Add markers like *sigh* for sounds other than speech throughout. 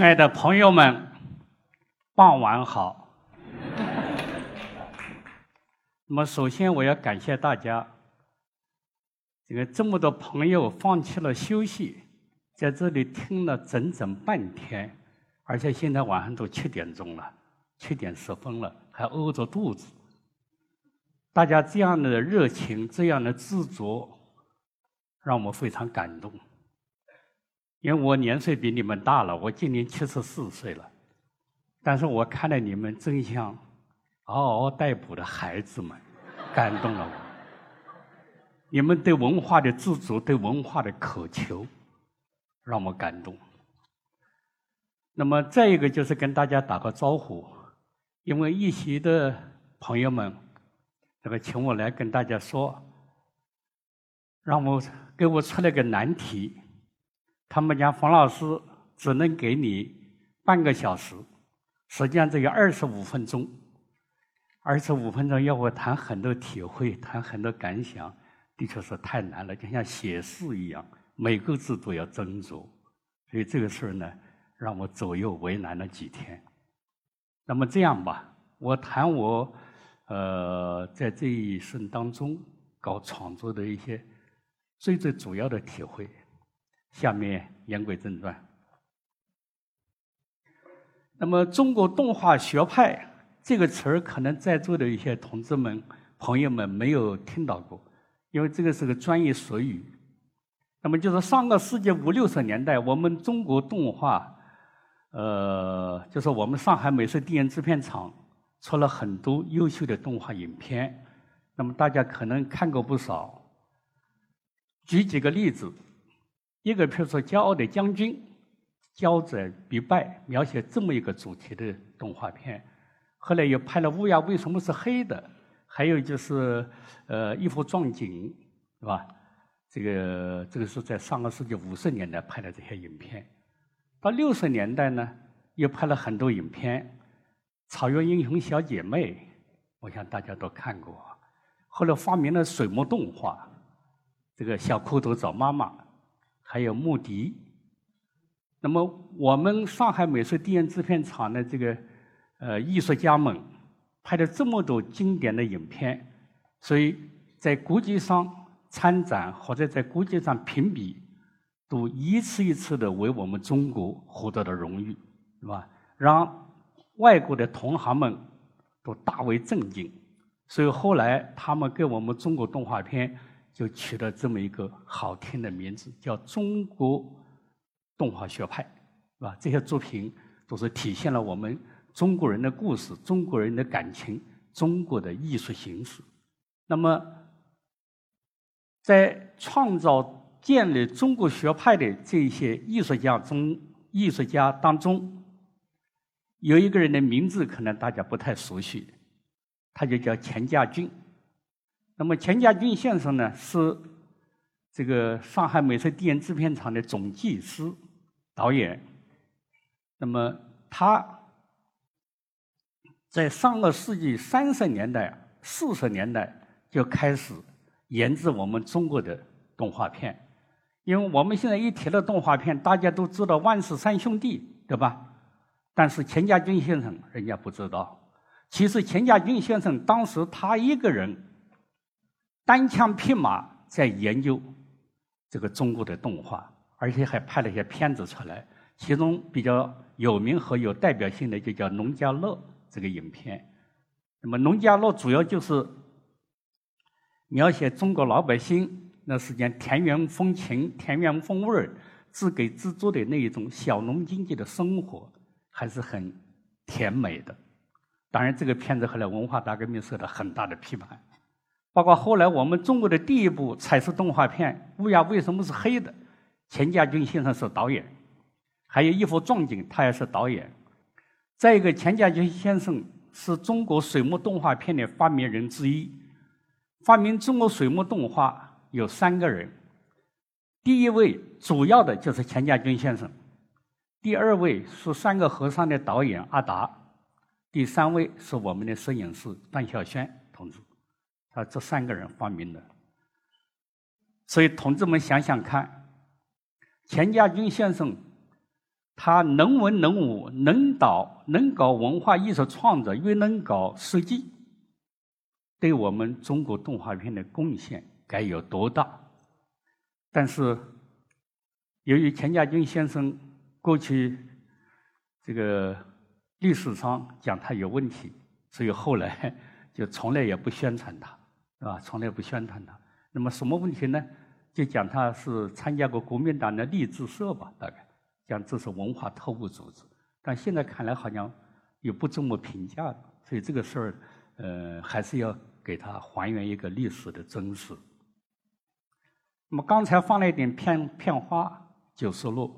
亲爱的朋友们，傍晚好。*laughs* 那么，首先我要感谢大家，这个这么多朋友放弃了休息，在这里听了整整半天，而且现在晚上都七点钟了，七点十分了，还饿着肚子。大家这样的热情，这样的执着，让我非常感动。因为我年岁比你们大了，我今年七十四岁了，但是我看到你们真像嗷嗷待哺的孩子们，感动了我。你们对文化的自足，对文化的渴求，让我感动。那么再一个就是跟大家打个招呼，因为一席的朋友们，这个请我来跟大家说，让我给我出了个难题。他们讲冯老师只能给你半个小时，实际上只有二十五分钟。二十五分钟要我谈很多体会，谈很多感想，的确是太难了，就像写诗一样，每个字都要斟酌。所以这个事儿呢，让我左右为难了几天。那么这样吧，我谈我呃在这一生当中搞创作的一些最最主要的体会。下面言归正传。那么，中国动画学派这个词儿，可能在座的一些同志们、朋友们没有听到过，因为这个是个专业术语。那么，就是上个世纪五六十年代，我们中国动画，呃，就是我们上海美术电影制片厂出了很多优秀的动画影片。那么，大家可能看过不少。举几个例子。一个，譬如说《骄傲的将军》，骄者必败，描写这么一个主题的动画片。后来又拍了《乌鸦为什么是黑的》，还有就是呃《一幅壮景》，是吧？这个这个是在上个世纪五十年代拍的这些影片。到六十年代呢，又拍了很多影片，《草原英雄小姐妹》，我想大家都看过。后来发明了水墨动画，这个小蝌蚪找妈妈。还有穆迪，那么我们上海美术电影制片厂的这个呃艺术家们拍了这么多经典的影片，所以在国际上参展或者在国际上评比，都一次一次的为我们中国获得了荣誉，是吧？让外国的同行们都大为震惊，所以后来他们给我们中国动画片。就取了这么一个好听的名字，叫中国动画学派，是吧？这些作品都是体现了我们中国人的故事、中国人的感情、中国的艺术形式。那么，在创造、建立中国学派的这些艺术家中，艺术家当中，有一个人的名字可能大家不太熟悉，他就叫钱家军。那么钱家军先生呢，是这个上海美术电影制片厂的总技师、导演。那么他在上个世纪三十年代、四十年代就开始研制我们中国的动画片。因为我们现在一提到动画片，大家都知道万氏三兄弟，对吧？但是钱家军先生人家不知道。其实钱家军先生当时他一个人。单枪匹马在研究这个中国的动画，而且还拍了一些片子出来。其中比较有名和有代表性的就叫《农家乐》这个影片。那么《农家乐》主要就是描写中国老百姓那时间田园风情、田园风味儿、自给自足的那一种小农经济的生活，还是很甜美的。当然，这个片子后来文化大革命受到很大的批判。包括后来我们中国的第一部彩色动画片《乌鸦为什么是黑的》，钱家军先生是导演；还有一幅壮景，他也是导演。再一个，钱家军先生是中国水墨动画片的发明人之一。发明中国水墨动画有三个人，第一位主要的就是钱家军先生，第二位是三个和尚的导演阿达，第三位是我们的摄影师段小轩同志。他这三个人发明的，所以同志们想想看，钱家军先生他能文能武，能导，能搞文化艺术创作，又能搞设计，对我们中国动画片的贡献该有多大？但是，由于钱家军先生过去这个历史上讲他有问题，所以后来 *laughs* 就从来也不宣传他，是吧？从来不宣传他。那么什么问题呢？就讲他是参加过国民党的励志社吧，大概。讲这是文化特务组织，但现在看来好像又不这么评价了，所以这个事儿，呃，还是要给他还原一个历史的真实。那么刚才放了一点片片花《九十路》，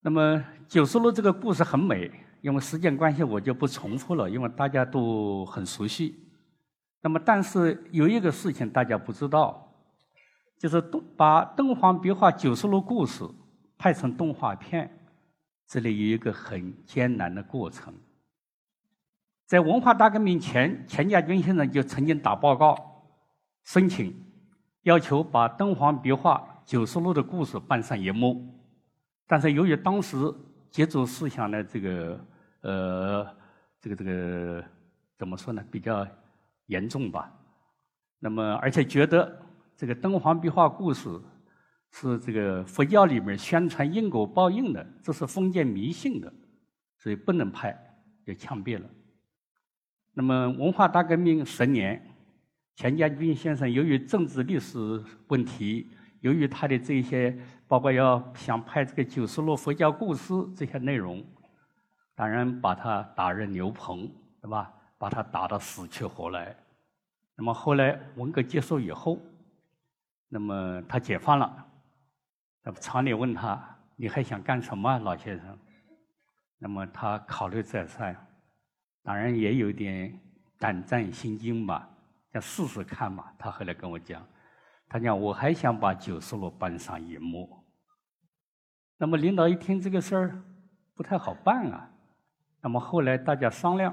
那么《九十路》这个故事很美，因为时间关系我就不重复了，因为大家都很熟悉。那么但是有一个事情大家不知道，就是动把敦煌壁画《九十路》故事拍成动画片。这里有一个很艰难的过程。在文化大革命前，钱家军先生就曾经打报告申请，要求把敦煌壁画《九十路》的故事搬上银幕。但是由于当时接触思想的这个呃这个这个怎么说呢，比较严重吧。那么而且觉得这个敦煌壁画故事。是这个佛教里面宣传因果报应的，这是封建迷信的，所以不能拍，就枪毙了。那么文化大革命十年，钱家军先生由于政治历史问题，由于他的这些，包括要想拍这个九十路佛教故事这些内容，当然把他打入牛棚，对吧？把他打得死去活来。那么后来文革结束以后，那么他解放了。那么厂里问他：“你还想干什么，老先生？”那么他考虑再三，当然也有点胆战心惊吧，想试试看嘛。他后来跟我讲：“他讲我还想把九十路搬上荧幕。”那么领导一听这个事儿不太好办啊。那么后来大家商量，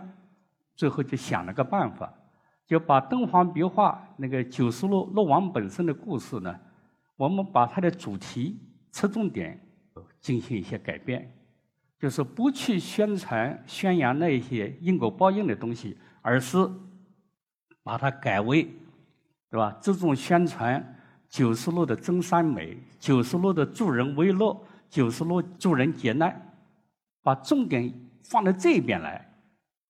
最后就想了个办法，就把敦煌壁画那个九十路路王本身的故事呢。我们把它的主题、侧重点进行一些改变，就是不去宣传、宣扬那些因果报应的东西，而是把它改为，对吧？注重宣传九十路的真善美、九十路的助人为乐、九十路助人劫难，把重点放到这边来。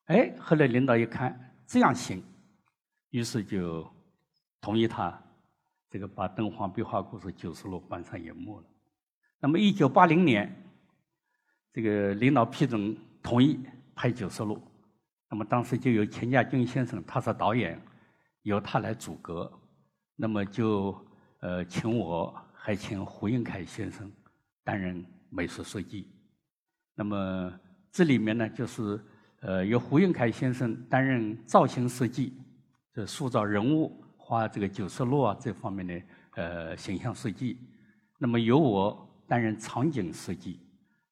哎，后来领导一看这样行，于是就同意他。这个把敦煌壁画故事九十路搬上荧幕了。那么，一九八零年，这个领导批准同意拍九十路。那么当时就有钱家军先生，他是导演，由他来主阁。那么就呃请我，还请胡应凯先生担任美术设计。那么这里面呢，就是呃由胡应凯先生担任造型设计，就塑造人物。画这个九十路啊这方面的呃形象设计，那么由我担任场景设计，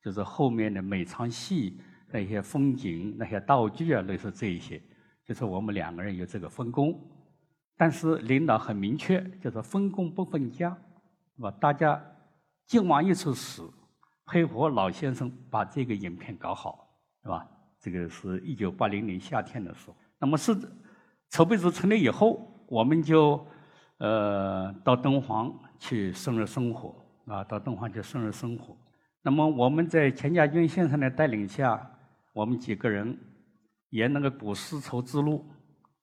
就是后面的每场戏那些风景、那些道具啊，类似这一些，就是我们两个人有这个分工。但是领导很明确，就是分工不分家，是吧？大家尽往一处使，配合老先生把这个影片搞好，是吧？这个是一九八零年夏天的时候。那么是筹备组成立以后。我们就呃到敦煌去生日生活啊，到敦煌去生日生活。那么我们在钱家军先生的带领下，我们几个人沿那个古丝绸之路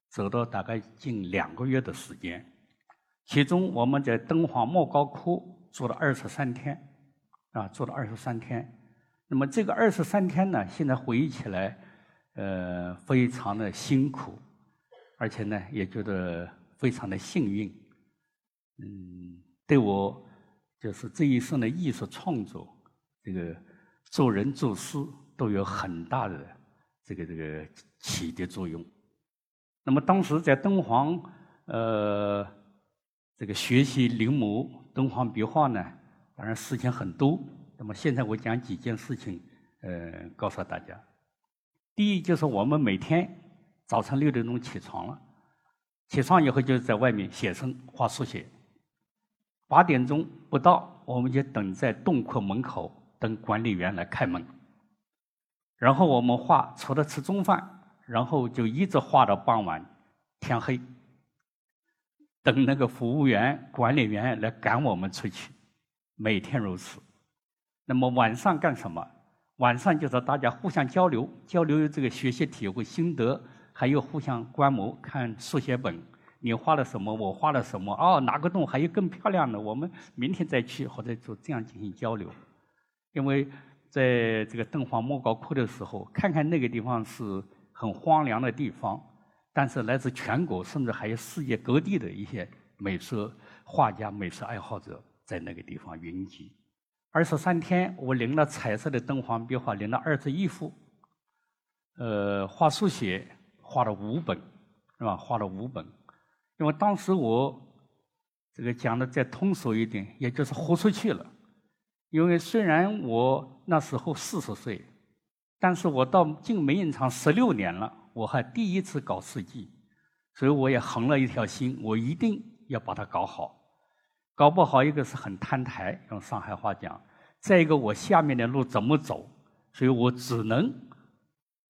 走了大概近两个月的时间。其中我们在敦煌莫高窟住了二十三天，啊，住了二十三天。那么这个二十三天呢，现在回忆起来，呃，非常的辛苦。而且呢，也觉得非常的幸运，嗯，对我就是这一生的艺术创作，这个做人做事都有很大的这个这个启迪作用。那么当时在敦煌，呃，这个学习临摹敦煌壁画呢，当然事情很多。那么现在我讲几件事情，呃，告诉大家。第一就是我们每天。早晨六点钟起床了，起床以后就在外面写生画速写。八点钟不到，我们就等在洞窟门口等管理员来开门，然后我们画，除了吃中饭，然后就一直画到傍晚天黑，等那个服务员、管理员来赶我们出去，每天如此。那么晚上干什么？晚上就是大家互相交流，交流这个学习体会心得，还有互相观摩看速写本。你画了什么？我画了什么？哦，哪个洞还有更漂亮的？我们明天再去，或者就这样进行交流。因为在这个敦煌莫高窟的时候，看看那个地方是很荒凉的地方，但是来自全国甚至还有世界各地的一些美术画家、美术爱好者在那个地方云集。二十三天，我领了彩色的敦煌壁画，领了二十一幅。呃，画速写画了五本，是吧？画了五本。因为当时我这个讲的再通俗一点，也就是豁出去了。因为虽然我那时候四十岁，但是我到进美影厂十六年了，我还第一次搞四季，所以我也横了一条心，我一定要把它搞好。搞不好，一个是很摊台，用上海话讲；再一个，我下面的路怎么走？所以我只能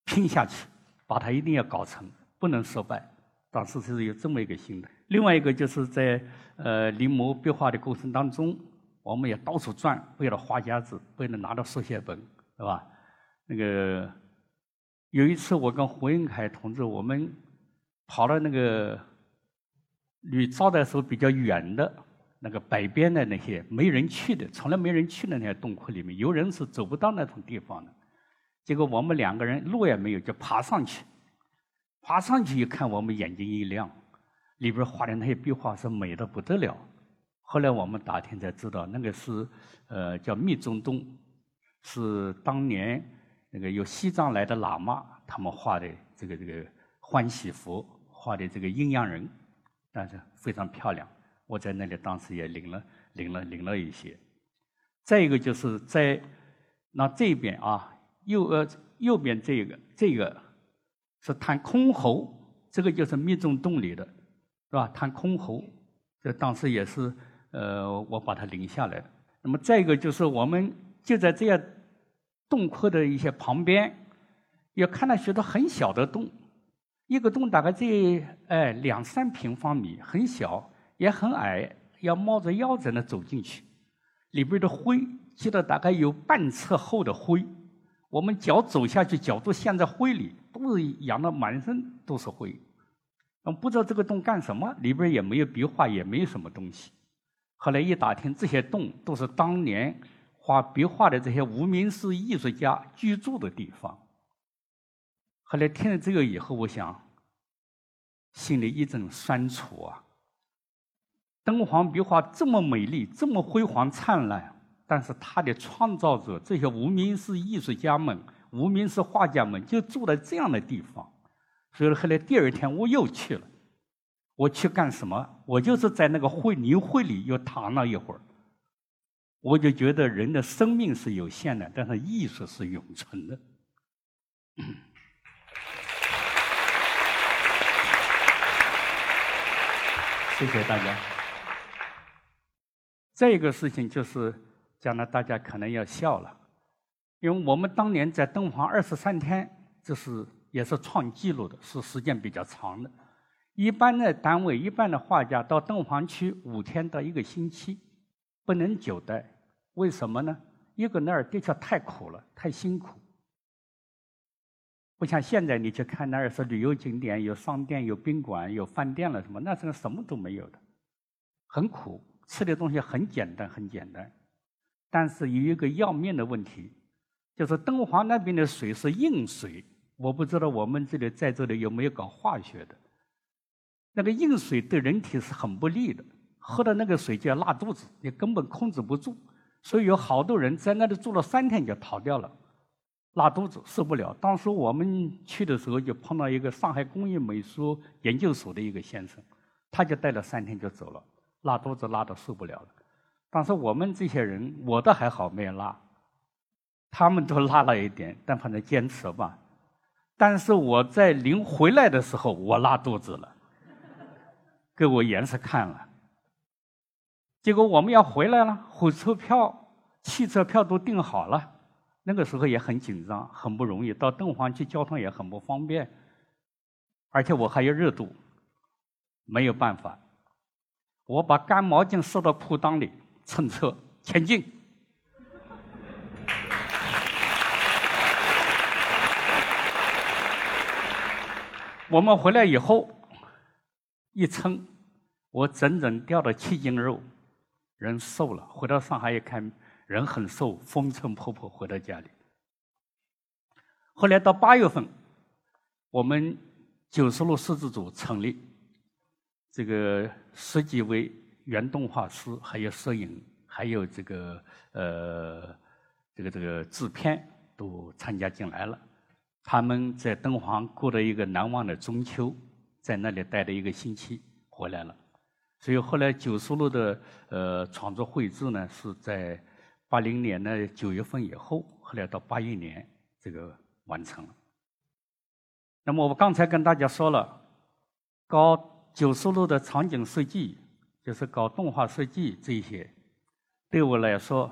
拼下去，把它一定要搞成，不能失败。当时是有这么一个心的。另外一个就是在呃临摹壁画的过程当中，我们也到处转，为了画夹子，为了拿到速写本，是吧？那个有一次我跟胡应凯同志，我们跑到那个离招待所比较远的那个北边的那些没人去的、从来没人去的那些洞窟里面，有人是走不到那种地方的。结果我们两个人路也没有，就爬上去。爬上去一看，我们眼睛一亮，里边画的那些壁画是美的不得了。后来我们打听才知道，那个是呃叫密宗洞，是当年那个由西藏来的喇嘛他们画的这个这个欢喜佛画的这个阴阳人，但是非常漂亮。我在那里当时也领了领了领了一些。再一个就是在那这边啊，右呃右边这个这个。是弹箜篌，这个就是密宗洞里的，是吧？弹箜篌，这当时也是，呃，我把它领下来。那么再一个就是我们就在这样洞窟的一些旁边，也看到许多很小的洞，一个洞大概这哎两三平方米，很小也很矮，要冒着腰才能走进去。里边的灰积了大概有半尺厚的灰，我们脚走下去，脚都陷在灰里。都是养的满身都是灰，嗯，不知道这个洞干什么，里边也没有壁画，也没有什么东西。后来一打听，这些洞都是当年画壁画的这些无名氏艺术家居住的地方。后来听了这个以后，我想，心里一阵酸楚啊。敦煌壁画这么美丽，这么辉煌灿烂，但是它的创造者这些无名氏艺术家们。无名氏画家们就住在这样的地方，所以后来第二天我又去了。我去干什么？我就是在那个会泥会里又躺了一会儿。我就觉得人的生命是有限的，但是艺术是永存的。谢谢大家。再一个事情就是讲了，大家可能要笑了。因为我们当年在敦煌二十三天，这是也是创纪录的，是时间比较长的。一般的单位，一般的画家到敦煌去五天到一个星期，不能久待。为什么呢？一个那儿的确太苦了，太辛苦。不像现在你去看那儿是旅游景点，有商店、有宾馆、有饭店了什么，那时候什么都没有的，很苦，吃的东西很简单，很简单。但是有一个要命的问题。就是敦煌那边的水是硬水，我不知道我们这里在这里有没有搞化学的。那个硬水对人体是很不利的，喝的那个水就要拉肚子，你根本控制不住。所以有好多人在那里住了三天就逃掉了，拉肚子受不了。当时我们去的时候就碰到一个上海工艺美术研究所的一个先生，他就待了三天就走了，拉肚子拉的受不了了。当时我们这些人，我倒还好没有拉。他们都拉了一点，但反正坚持吧。但是我在临回来的时候，我拉肚子了，给我颜色看了。结果我们要回来了，火车票、汽车票都订好了，那个时候也很紧张，很不容易，到敦煌去交通也很不方便，而且我还有热度，没有办法，我把干毛巾塞到裤裆里，乘车前进。我们回来以后，一称，我整整掉了七斤肉，人瘦了。回到上海一看，人很瘦，风尘仆仆回到家里。后来到八月份，我们九十路摄制组成立，这个十几位原动画师，还有摄影，还有这个呃，这个这个制片都参加进来了。他们在敦煌过了一个难忘的中秋，在那里待了一个星期，回来了。所以后来九十路的呃创作绘制呢，是在八零年的九月份以后，后来到八一年这个完成了。那么我刚才跟大家说了，高九十路的场景设计，就是搞动画设计这些，对我来说，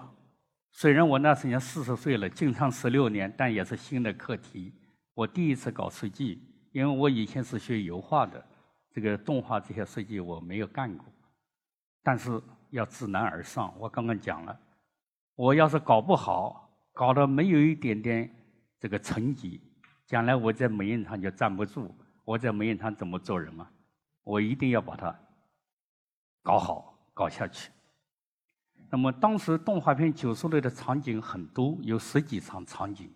虽然我那时年四十岁了，经常十六年，但也是新的课题。我第一次搞设计，因为我以前是学油画的，这个动画这些设计我没有干过。但是要知难而上，我刚刚讲了，我要是搞不好，搞得没有一点点这个成绩，将来我在美印厂就站不住。我在美印厂怎么做人嘛？我一定要把它搞好，搞下去。那么当时动画片九叔类的场景很多，有十几场场景。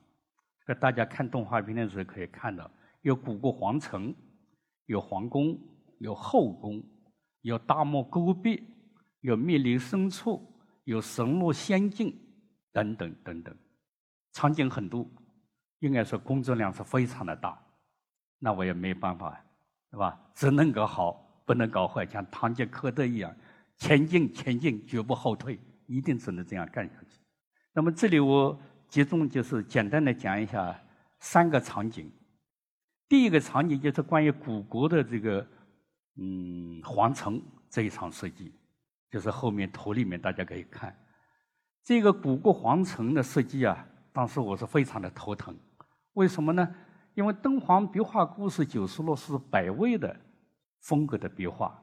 这大家看动画片的时候可以看到，有古国皇城，有皇宫，有后宫，有大漠戈壁，有密林深处，有神鹿仙境，等等等等，场景很多，应该说工作量是非常的大。那我也没办法，是吧？只能搞好，不能搞坏，像堂吉诃德一样，前进前进，绝不后退，一定只能这样干下去。那么这里我。集中就是简单的讲一下三个场景。第一个场景就是关于古国的这个嗯皇城这一场设计，就是后面图里面大家可以看这个古国皇城的设计啊，当时我是非常的头疼。为什么呢？因为敦煌壁画故事九十落是百味的风格的壁画，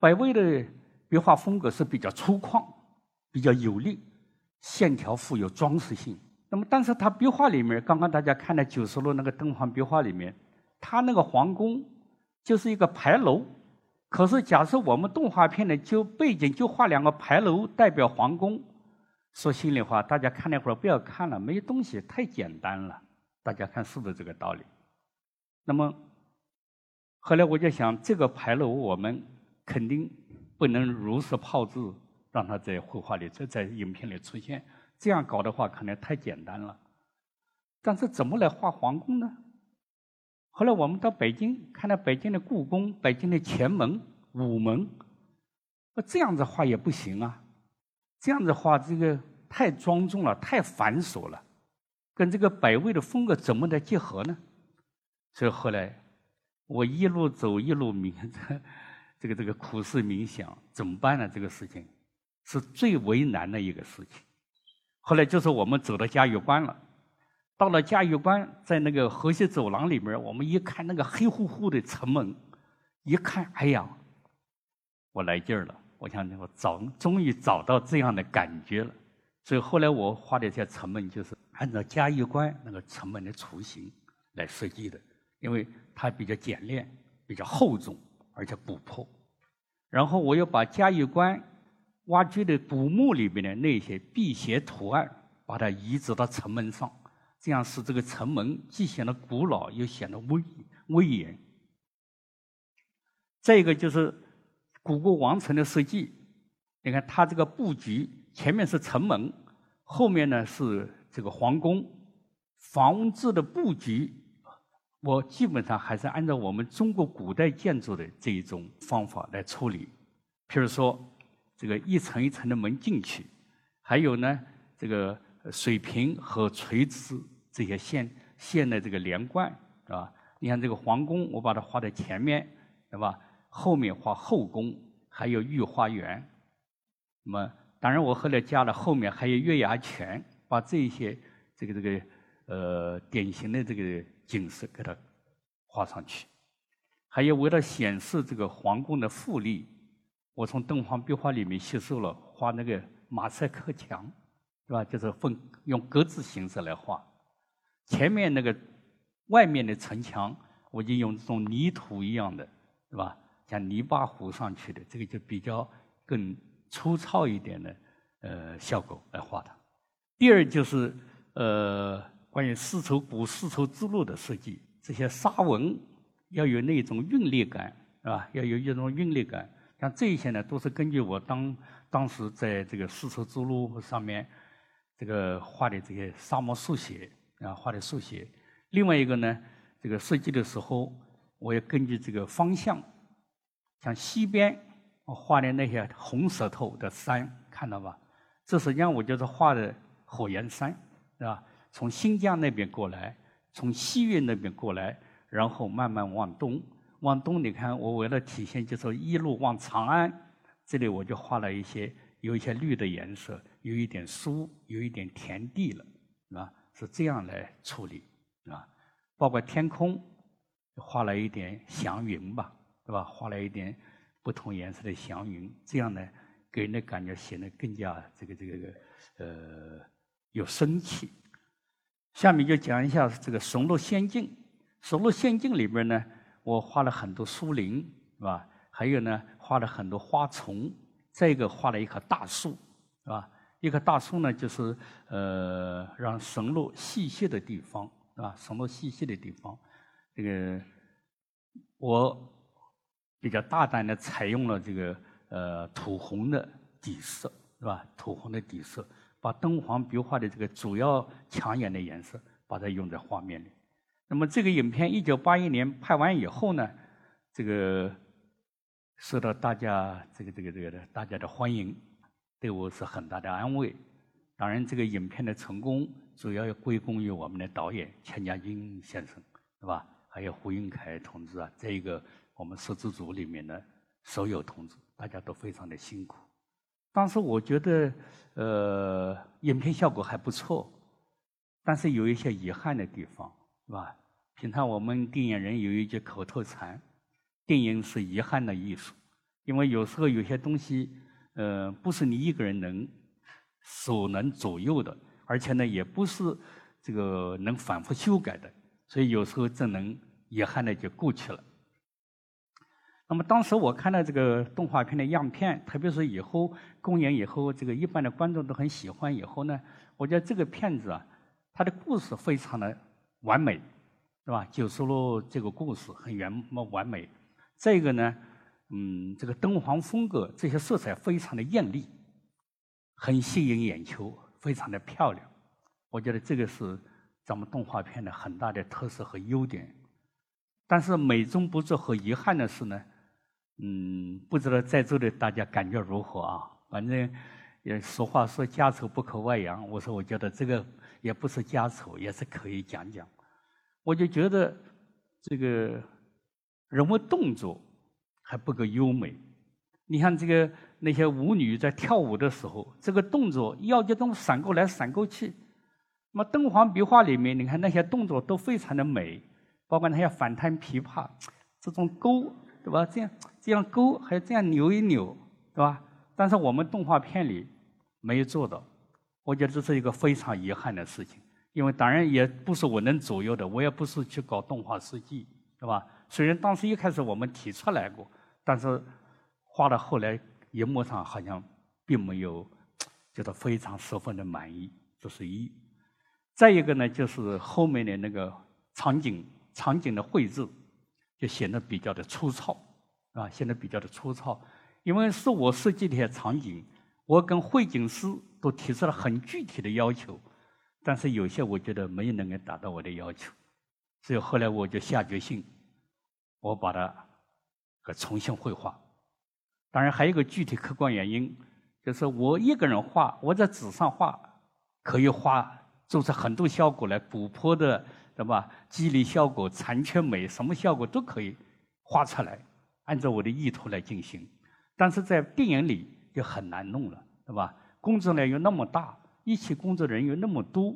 百味的壁画风格是比较粗犷，比较有力。线条富有装饰性，那么但是它壁画里面，刚刚大家看的九十路那个敦煌壁画里面，它那个皇宫就是一个牌楼，可是假设我们动画片呢，就背景就画两个牌楼代表皇宫，说心里话，大家看那会儿不要看了，没东西，太简单了，大家看是不是这个道理？那么后来我就想，这个牌楼我们肯定不能如实炮制。让它在绘画里、在在影片里出现，这样搞的话可能太简单了。但是怎么来画皇宫呢？后来我们到北京，看到北京的故宫、北京的前门、午门，那这样子画也不行啊。这样子画这个太庄重了，太繁琐了，跟这个百味的风格怎么来结合呢？所以后来我一路走一路冥，*laughs* 这个这个苦思冥想，怎么办呢？这个事情。是最为难的一个事情。后来就是我们走到嘉峪关了，到了嘉峪关，在那个河西走廊里面，我们一看那个黑乎乎的城门，一看，哎呀，我来劲儿了！我想我找，终于找到这样的感觉了。所以后来我画的这些城门，就是按照嘉峪关那个城门的雏形来设计的，因为它比较简练、比较厚重，而且古朴。然后我又把嘉峪关。挖掘的古墓里面的那些辟邪图案，把它移植到城门上，这样使这个城门既显得古老，又显得威威严。再一个就是古国王城的设计，你看它这个布局，前面是城门，后面呢是这个皇宫，房子的布局，我基本上还是按照我们中国古代建筑的这一种方法来处理，譬如说。这个一层一层的门进去，还有呢，这个水平和垂直这些线线的这个连贯，是吧？你看这个皇宫，我把它画在前面，对吧？后面画后宫，还有御花园。那么，当然我后来加了后面还有月牙泉，把这些这个这个呃典型的这个景色给它画上去。还有为了显示这个皇宫的富丽，我从敦煌壁画里面吸收了画那个马赛克墙，是吧？就是分用格子形式来画。前面那个外面的城墙，我就用这种泥土一样的，是吧？像泥巴糊上去的，这个就比较更粗糙一点的呃效果来画它。第二就是呃关于丝绸古丝绸之路的设计，这些纱纹要有那种韵律感，是吧？要有一种韵律感。像这些呢，都是根据我当当时在这个丝绸之路上面这个画的这些沙漠速写啊，画的速写。另外一个呢，这个设计的时候，我也根据这个方向。像西边我画的那些红石头的山，看到吧？这实际上我就是画的火焰山，是吧？从新疆那边过来，从西域那边过来，然后慢慢往东，往东你看，我为了体现就是一路往长安，这里我就画了一些有一些绿的颜色，有一点树，有一点田地了，是吧？是这样来处理，是吧？包括天空，画了一点祥云吧。是吧？画了一点不同颜色的祥云，这样呢，给人的感觉显得更加这个这个呃有生气。下面就讲一下这个神鹿仙境。神鹿仙境里边呢，我画了很多树林，是吧？还有呢，画了很多花丛。再一个，画了一棵大树，是吧？一棵大树呢，就是呃，让神鹿栖息的地方，是吧？神鹿栖息的地方，这个我。比较大胆的采用了这个呃土红的底色，是吧？土红的底色，把敦煌壁画的这个主要抢眼的颜色，把它用在画面里。那么这个影片一九八一年拍完以后呢，这个受到大家这个这个这个的大家的欢迎，对我是很大的安慰。当然，这个影片的成功主要要归功于我们的导演钱家军先生，是吧？还有胡云凯同志啊，这一个。我们摄制组里面的所有同志，大家都非常的辛苦。当时我觉得，呃，影片效果还不错，但是有一些遗憾的地方，是吧？平常我们电影人有一句口头禅：“电影是遗憾的艺术。”因为有时候有些东西，呃，不是你一个人能所能左右的，而且呢，也不是这个能反复修改的，所以有时候只能遗憾的就过去了。那么当时我看到这个动画片的样片，特别是以后公演以后，这个一般的观众都很喜欢。以后呢，我觉得这个片子啊，它的故事非常的完美，是吧？九十路这个故事很圆满完美。再一个呢，嗯，这个敦煌风格这些色彩非常的艳丽，很吸引眼球，非常的漂亮。我觉得这个是咱们动画片的很大的特色和优点。但是美中不足和遗憾的是呢。嗯，不知道在座的大家感觉如何啊？反正也俗话说“家丑不可外扬”，我说我觉得这个也不是家丑，也是可以讲讲。我就觉得这个人物动作还不够优美。你看这个那些舞女在跳舞的时候，这个动作要这种闪过来闪过去。那么敦煌壁画里面，你看那些动作都非常的美，包括那些反弹琵琶，这种勾。对吧？这样这样勾，还这样扭一扭，对吧？但是我们动画片里没有做到，我觉得这是一个非常遗憾的事情。因为当然也不是我能左右的，我也不是去搞动画设计，对吧？虽然当时一开始我们提出来过，但是画到后来，荧幕上好像并没有觉得非常十分的满意。这是一。再一个呢，就是后面的那个场景场景的绘制。就显得比较的粗糙，啊，显得比较的粗糙，因为是我设计的些场景，我跟绘景师都提出了很具体的要求，但是有些我觉得没有能够达到我的要求，所以后来我就下决心，我把它给重新绘画。当然还有一个具体客观原因，就是我一个人画，我在纸上画，可以画做出很多效果来，古朴的。对吧？肌理效果、残缺美，什么效果都可以画出来，按照我的意图来进行。但是在电影里就很难弄了，对吧？工作量又那么大，一起工作人员那么多，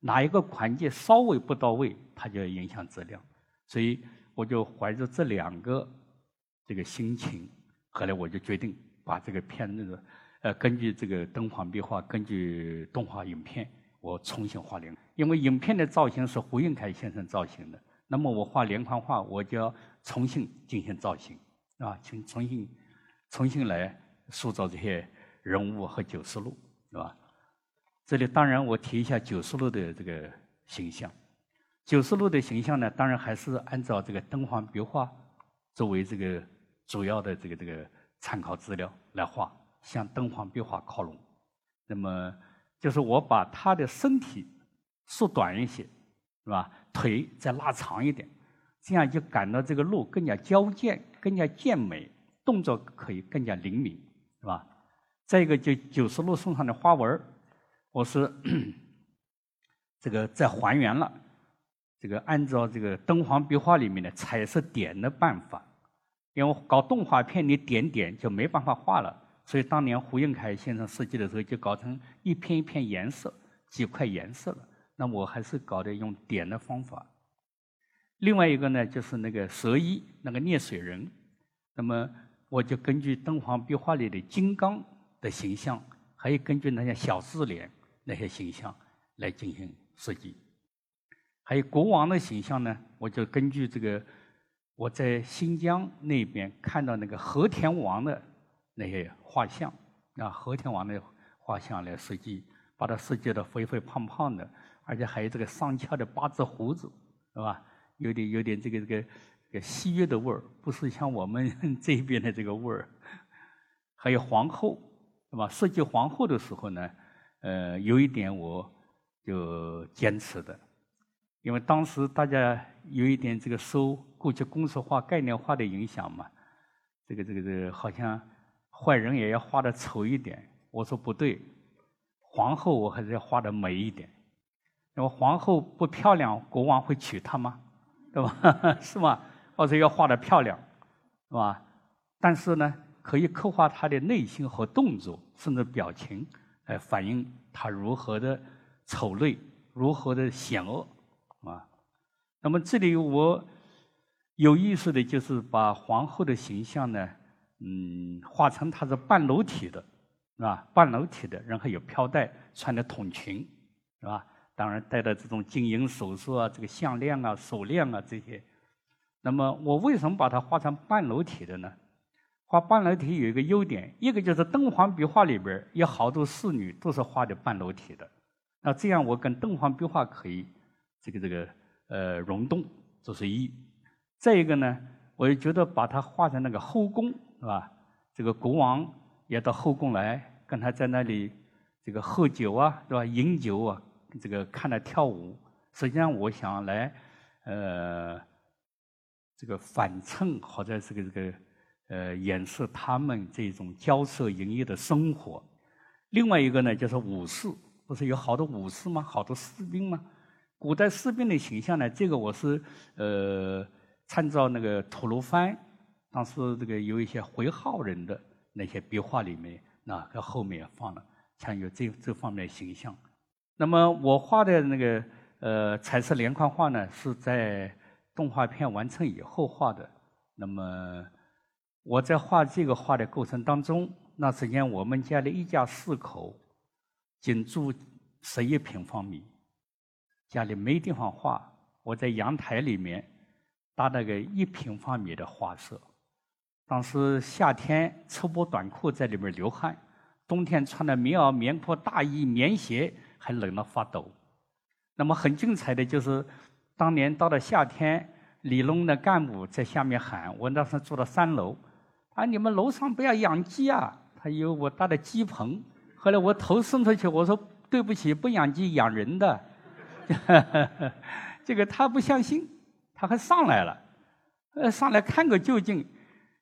哪一个环节稍微不到位，它就影响质量。所以我就怀着这两个这个心情，后来我就决定把这个片子，呃，根据这个敦煌壁画，根据动画影片，我重新画连。因为影片的造型是胡应凯先生造型的，那么我画连环画，我就要重新进行造型，啊，请重新重新来塑造这些人物和九十路，是吧？这里当然我提一下九十路的这个形象。九十路的形象呢，当然还是按照这个敦煌壁画作为这个主要的这个这个参考资料来画，向敦煌壁画靠拢。那么就是我把他的身体缩短一些，是吧？腿再拉长一点，这样就感到这个路更加矫健、更加健美，动作可以更加灵敏，是吧？再一个，就九十路送上的花纹我是 *coughs* 这个在还原了。这个按照这个敦煌壁画里面的彩色点的办法，因为搞动画片你点点就没办法画了，所以当年胡应凯先生设计的时候就搞成一片一片颜色，几块颜色了。那我还是搞的用点的方法。另外一个呢，就是那个蛇衣那个溺水人，那么我就根据敦煌壁画里的金刚的形象，还有根据那些小字脸那些形象来进行设计。还有国王的形象呢，我就根据这个我在新疆那边看到那个和田王的那些画像啊，和田王的画像来设计，把它设计的肥肥胖胖的，而且还有这个上翘的八字胡子，是吧？有点有点这个这个这个西域的味儿，不是像我们 *laughs* 这边的这个味儿。还有皇后，是吧？设计皇后的时候呢，呃，有一点我就坚持的。因为当时大家有一点这个受过去公式化、概念化的影响嘛，这个这个这个好像坏人也要画的丑一点。我说不对，皇后我还是要画的美一点。那么皇后不漂亮，国王会娶她吗？对吧？*laughs* 是吗？或者要画的漂亮，是吧？但是呢，可以刻画她的内心和动作，甚至表情，来反映她如何的丑陋，如何的险恶。啊，那么这里我有意思的就是把皇后的形象呢，嗯，画成她是半裸体的，是吧？半裸体的，然后有飘带，穿的筒裙，是吧？当然戴的这种金银首饰啊，这个项链啊、手链啊这些。那么我为什么把它画成半裸体的呢？画半裸体有一个优点，一个就是敦煌壁画里边有好多侍女都是画的半裸体的，那这样我跟敦煌壁画可以。这个这个呃溶洞，这是一。再一个呢，我也觉得把它画成那个后宫，是吧？这个国王也到后宫来，跟他在那里这个喝酒啊，是吧？饮酒啊，这个看他跳舞。实际上，我想来呃这个反衬或者这个这个呃掩饰他们这种骄奢淫逸的生活。另外一个呢，就是武士，不是有好多武士吗？好多士兵吗？古代士兵的形象呢？这个我是呃参照那个吐鲁番，当时这个有一些回号人的那些壁画里面，那个后面放了，像有这这方面的形象。那么我画的那个呃彩色连环画呢，是在动画片完成以后画的。那么我在画这个画的过程当中，那时间我们家里一家四口，仅住十一平方米。家里没地方画，我在阳台里面搭了个一平方米的画室。当时夏天赤膊短裤在里面流汗，冬天穿的棉袄、棉裤、大衣、棉鞋，还冷得发抖。那么很精彩的就是，当年到了夏天，里农的干部在下面喊：“我那时住到三楼，啊，你们楼上不要养鸡啊！”他有我搭的鸡棚。后来我头伸出去，我说：“对不起，不养鸡，养人的。*laughs* ”这个他不相信，他还上来了，呃，上来看个究竟，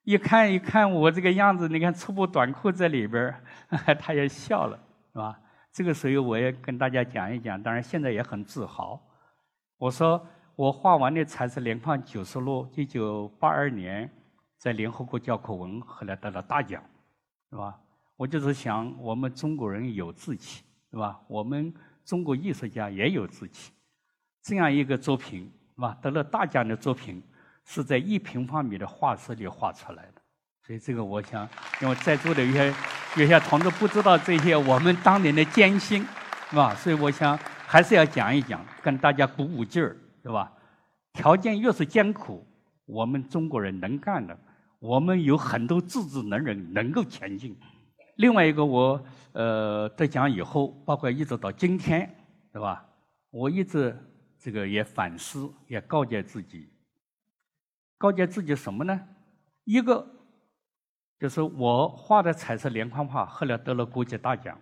一看一看我这个样子，你看粗布短裤在里边 *laughs* 他也笑了，是吧？这个时候我也跟大家讲一讲，当然现在也很自豪。我说我画完的彩色连环九十路，一九八二年在联合国教科文后来得了大奖，是吧？我就是想我们中国人有志气，是吧？我们。中国艺术家也有志气。这样一个作品，是吧？得了大奖的作品，是在一平方米的画室里画出来的。所以这个，我想，因为在座的有些有些同志不知道这些我们当年的艰辛，是吧？所以我想还是要讲一讲，跟大家鼓鼓劲儿，是吧？条件越是艰苦，我们中国人能干的，我们有很多自制能人能够前进。另外一个，我呃得奖以后，包括一直到今天，是吧？我一直这个也反思，也告诫自己，告诫自己什么呢？一个就是我画的彩色连环画后来得了国际大奖，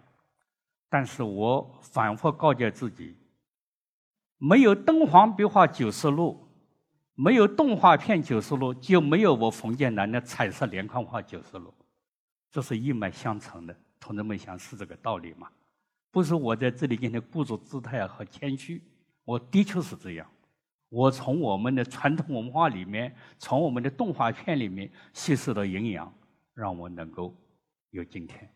但是我反复告诫自己，没有敦煌壁画九十路，没有动画片九十路，就没有我冯建南的彩色连环画九十路。这是一脉相承的，同志们想是这个道理吗？不是我在这里今天故作姿态和谦虚，我的确是这样。我从我们的传统文化里面，从我们的动画片里面吸收的营养，让我能够有今天。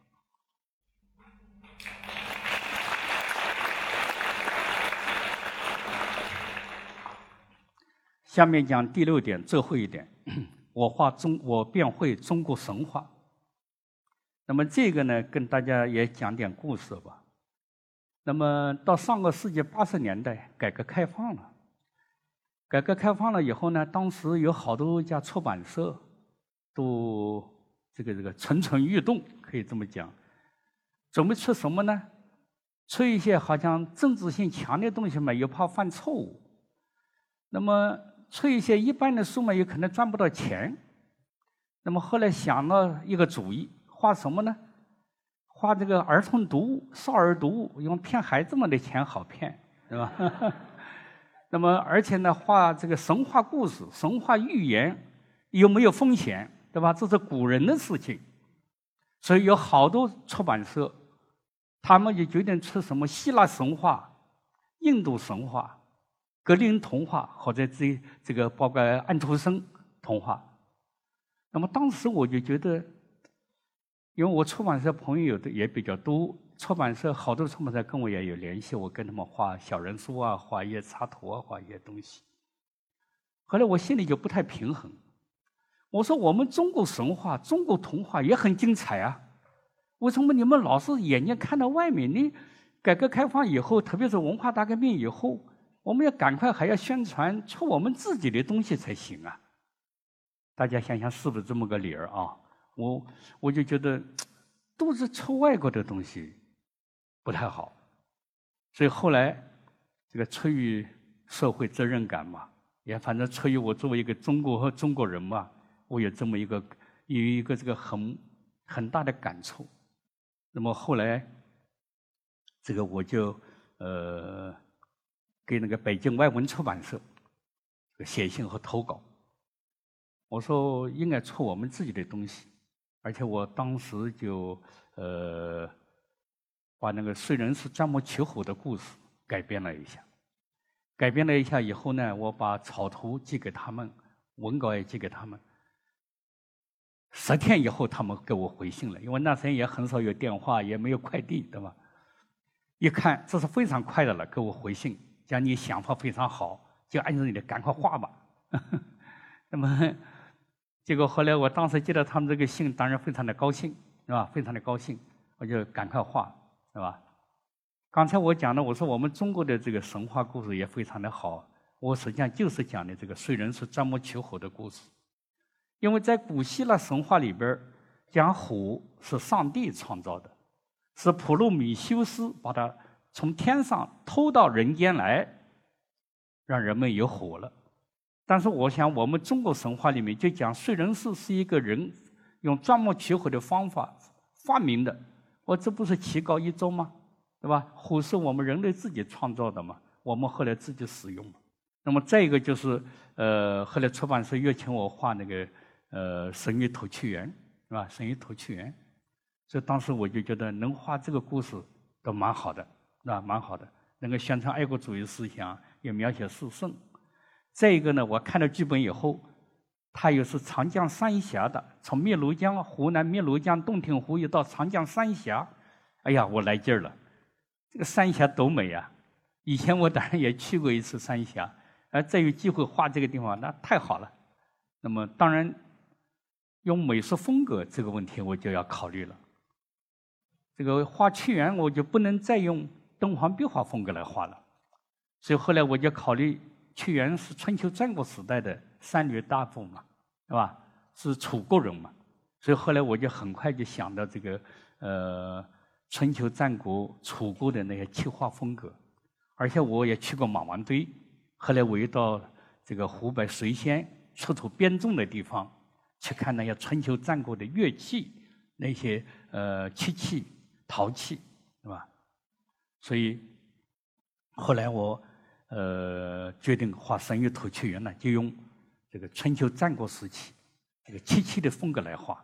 下面讲第六点，最后一点，*clears throat* 我画中，我便会中国神话。那么这个呢，跟大家也讲点故事吧。那么到上个世纪八十年代，改革开放了。改革开放了以后呢，当时有好多家出版社都这个这个蠢蠢欲动，可以这么讲，准备出什么呢？出一些好像政治性强的东西嘛，又怕犯错误。那么出一些一般的书嘛，有可能赚不到钱。那么后来想了一个主意。画什么呢？画这个儿童读物、少儿读物，因为骗孩子们的钱好骗，对吧？*laughs* 那么，而且呢，画这个神话故事、神话寓言，又没有风险，对吧？这是古人的事情，所以有好多出版社，他们就决定出什么希腊神话、印度神话、格林童话，或者这这个包括安徒生童话。那么当时我就觉得。因为我出版社朋友的也比较多，出版社好多出版社跟我也有联系，我跟他们画小人书啊，画一些插图啊，画一些东西。后来我心里就不太平衡，我说我们中国神话、中国童话也很精彩啊，为什么你们老是眼睛看到外面？你改革开放以后，特别是文化大革命以后，我们要赶快还要宣传出我们自己的东西才行啊！大家想想是不是这么个理儿啊？我我就觉得，都是出外国的东西不太好，所以后来这个出于社会责任感嘛，也反正出于我作为一个中国和中国人嘛，我有这么一个有一个这个很很大的感触。那么后来，这个我就呃给那个北京外文出版社写信和投稿，我说应该出我们自己的东西。而且我当时就呃把那个燧人氏钻木取火的故事改编了一下，改编了一下以后呢，我把草图寄给他们，文稿也寄给他们。十天以后，他们给我回信了，因为那时也很少有电话，也没有快递，对吧？一看这是非常快的了，给我回信，讲你想法非常好，就按照你的赶快画吧。*laughs* 那么。结果后来，我当时接到他们这个信，当然非常的高兴，是吧？非常的高兴，我就赶快画，是吧？刚才我讲的，我说我们中国的这个神话故事也非常的好，我实际上就是讲的这个燧人氏钻木取火的故事。因为在古希腊神话里边讲火是上帝创造的，是普罗米修斯把它从天上偷到人间来，让人们有火了。但是我想，我们中国神话里面就讲燧人氏是一个人用钻木取火的方法发明的，我这不是棋高一招吗？对吧？火是我们人类自己创造的嘛，我们后来自己使用。那么再一个就是，呃，后来出版社又请我画那个呃《神与土气园》，是吧？《神与土气园》，所以当时我就觉得能画这个故事都蛮好的，是吧？蛮好的，能够宣传爱国主义思想，也描写四圣。再一个呢，我看了剧本以后，它又是长江三峡的，从汨罗江湖南汨罗江洞庭湖又到长江三峡，哎呀，我来劲儿了。这个三峡多美啊！以前我当然也去过一次三峡，而再有机会画这个地方，那太好了。那么当然，用美术风格这个问题我就要考虑了。这个画屈原，我就不能再用敦煌壁画风格来画了。所以后来我就考虑，屈原是春秋战国时代的三闾大夫嘛，是吧？是楚国人嘛。所以后来我就很快就想到这个，呃，春秋战国楚国的那些漆画风格。而且我也去过马王堆，后来我又到这个湖北随县出土编钟的地方，去看那些春秋战国的乐器，那些呃漆器、陶器，是吧？所以后来我呃决定画神域图屈原呢，就用这个春秋战国时期这个漆器的风格来画。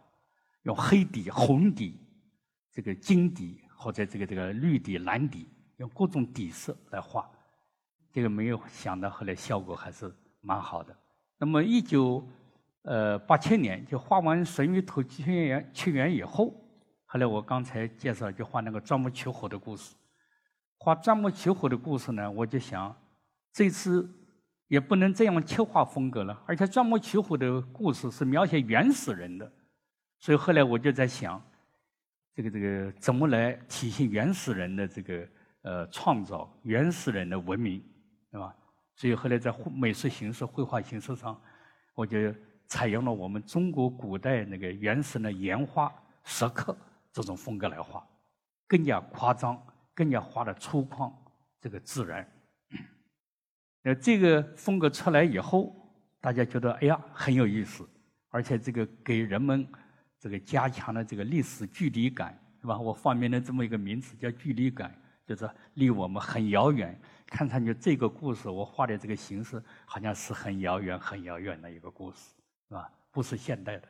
用黑底、红底，这个金底或者这个这个绿底、蓝底，用各种底色来画，这个没有想到后来效果还是蛮好的。那么一九呃八七年就画完《神域图屈原》屈原以后，后来我刚才介绍就画那个钻木取火的故事。画钻木取火的故事呢，我就想这次也不能这样切画风格了，而且钻木取火的故事是描写原始人的。所以后来我就在想，这个这个怎么来体现原始人的这个呃创造，原始人的文明，对吧？所以后来在美术形式、绘画形式上，我就采用了我们中国古代那个原始的岩画、石刻这种风格来画，更加夸张，更加画的粗犷，这个自然。*clears throat* 那这个风格出来以后，大家觉得哎呀很有意思，而且这个给人们。这个加强了这个历史距离感，是吧？我发明了这么一个名词叫距离感，就是离我们很遥远，看上去这个故事我画的这个形式好像是很遥远、很遥远的一个故事，是吧？不是现代的。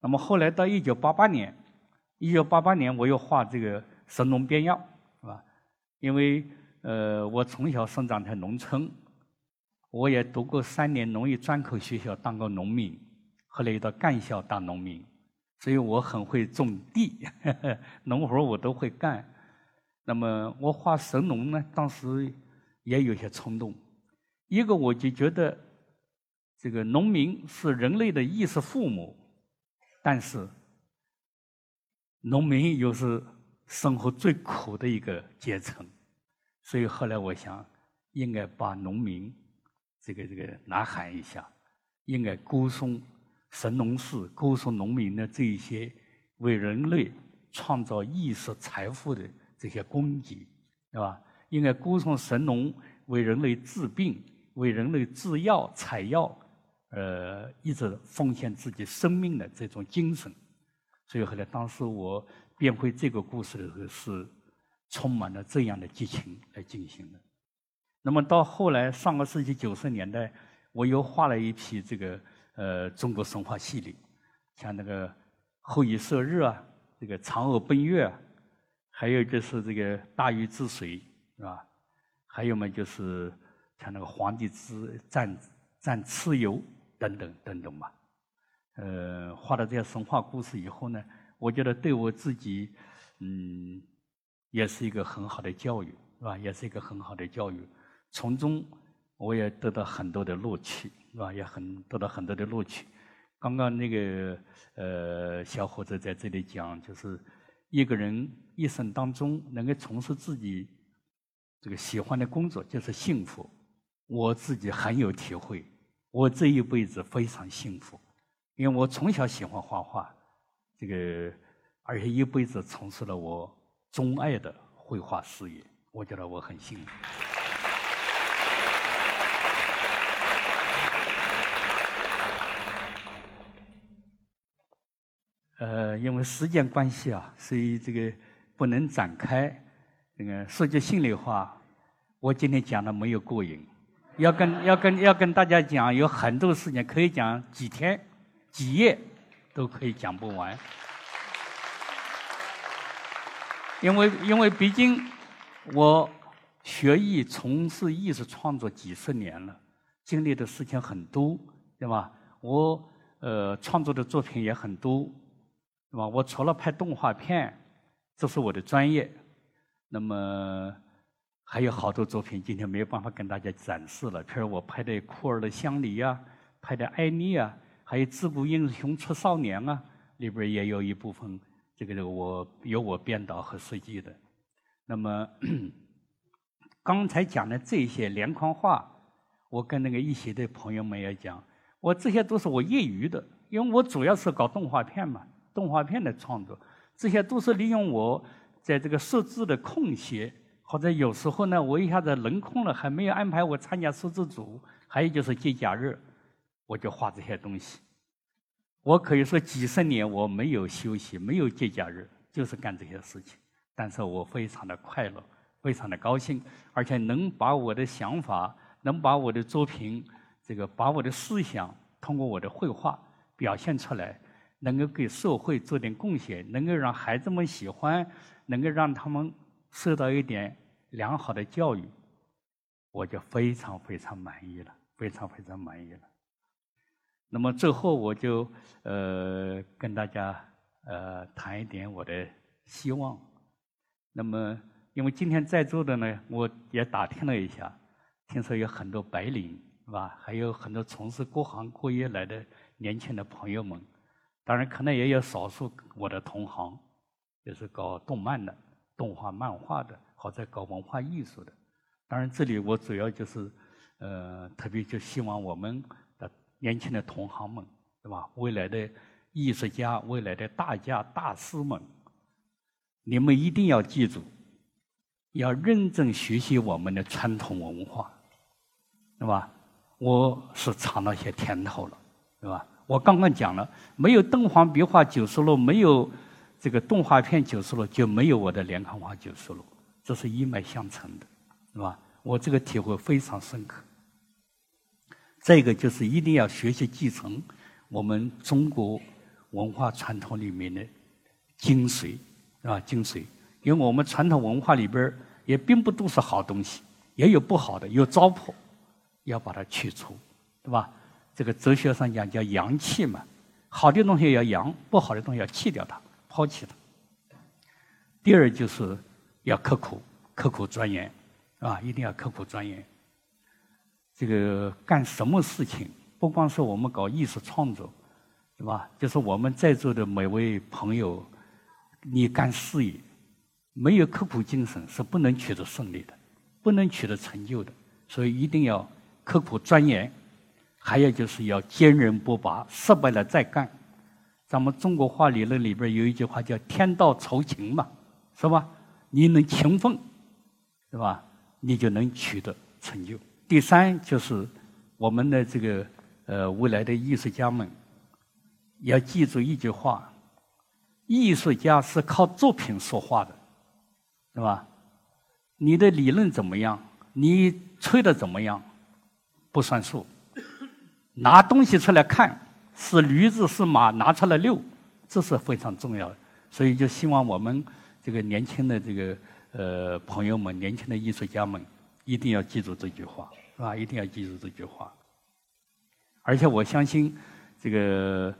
那么后来到一九八八年，一九八八年我又画这个神农编药，是吧？因为呃，我从小生长在农村，我也读过三年农业专科学校，当过农民，后来又到干校当农民。所以我很会种地，*laughs* 农活我都会干。那么我画神农呢，当时也有些冲动。一个我就觉得，这个农民是人类的衣食父母，但是农民又是生活最苦的一个阶层。所以后来我想，应该把农民这个这个呐喊一下，应该歌颂。神农氏歌颂农民的这一些为人类创造意识财富的这些功绩，对吧？应该歌颂神农为人类治病、为人类制药、采药，呃，一直奉献自己生命的这种精神。所以后来，当时我编绘这个故事的时候，是充满了这样的激情来进行的。那么到后来，上个世纪九十年代，我又画了一批这个。呃，中国神话系列，像那个后羿射日啊，这个嫦娥奔月啊，还有就是这个大禹治水，是吧？还有嘛，就是像那个黄帝之战战蚩尤等等等等嘛。呃，画了这些神话故事以后呢，我觉得对我自己，嗯，也是一个很好的教育，是吧？也是一个很好的教育，从中我也得到很多的乐趣。是吧？也很得到很多的乐趣。刚刚那个呃小伙子在这里讲，就是一个人一生当中能够从事自己这个喜欢的工作，就是幸福。我自己很有体会，我这一辈子非常幸福，因为我从小喜欢画画，这个而且一辈子从事了我钟爱的绘画事业，我觉得我很幸福。呃，因为时间关系啊，所以这个不能展开。这个说句心里话，我今天讲的没有过瘾，要跟要跟要跟大家讲，有很多事情可以讲几天、几夜都可以讲不完。因为因为毕竟我学艺、从事艺术创作几十年了，经历的事情很多，对吧？我呃创作的作品也很多。对吧？我除了拍动画片，这是我的专业。那么，还有好多作品今天没有办法跟大家展示了，譬如我拍的库尔的乡里啊，拍的艾妮啊，还有自古英雄出少年啊，里边也有一部分这个这个我由我编导和设计的。那么刚才讲的这些连环画，我跟那个一些的朋友们也讲，我这些都是我业余的，因为我主要是搞动画片嘛，动画片的创作，这些都是利用我在这个设置的空隙。或者有时候呢，我一下子人空了，还没有安排我参加摄制组，还有就是节假日，我就画这些东西。我可以说几十年我没有休息，没有节假日，就是干这些事情。但是我非常的快乐，非常的高兴，而且能把我的想法，能把我的作品，这个把我的思想通过我的绘画表现出来，能够给社会做点贡献，能够让孩子们喜欢，能够让他们受到一点。良好的教育，我就非常非常满意了，非常非常满意了。那么最后，我就呃跟大家呃谈一点我的希望。那么，因为今天在座的呢，我也打听了一下，听说有很多白领是吧？还有很多从事各行各业来的年轻的朋友们，当然可能也有少数我的同行，就是搞动漫的、动画漫画的。好在搞文化艺术的，当然这里我主要就是，呃，特别就希望我们的年轻的同行们，对吧？未来的艺术家、未来的大家大师们，你们一定要记住，要认真学习我们的传统文化，对吧？我是尝到些甜头了，对吧？我刚刚讲了，没有敦煌壁画九十路，没有这个动画片九十路，就没有我的连环画九十路。这是一脉相承的，是吧？我这个体会非常深刻。再一个就是一定要学习继承我们中国文化传统里面的精髓，是吧？精髓，因为我们传统文化里边也并不都是好东西，也有不好的，有糟粕，要把它去除，对吧？这个哲学上讲叫阳气嘛，好的东西要阳，不好的东西要弃掉它，抛弃它。第二就是。要刻苦、刻苦钻研，啊，一定要刻苦钻研。这个干什么事情，不光是我们搞艺术创作，对吧？就是我们在座的每位朋友，你干事业，没有刻苦精神是不能取得胜利的，不能取得成就的。所以一定要刻苦钻研，还有就是要坚韧不拔，失败了再干。咱们中国话理论里边有一句话叫“天道酬勤”嘛，是吧？你能勤奋，对吧？你就能取得成就。第三就是我们的这个呃未来的艺术家们，要记住一句话：艺术家是靠作品说话的，对吧？你的理论怎么样？你吹的怎么样？不算数。拿东西出来看，是驴子是马，拿出来遛，这是非常重要的。所以就希望我们。这个年轻的这个呃朋友们，年轻的艺术家们，一定要记住这句话，是吧？一定要记住这句话。而且我相信，这个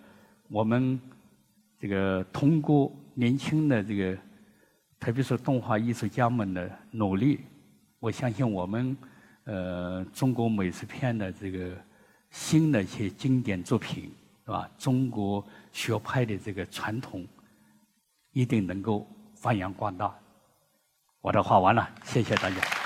我们这个通过年轻的这个，特别是动画艺术家们的努力，我相信我们呃中国美术片的这个新的一些经典作品，是吧？中国学派的这个传统，一定能够。发扬光大，我的话完了，谢谢大家。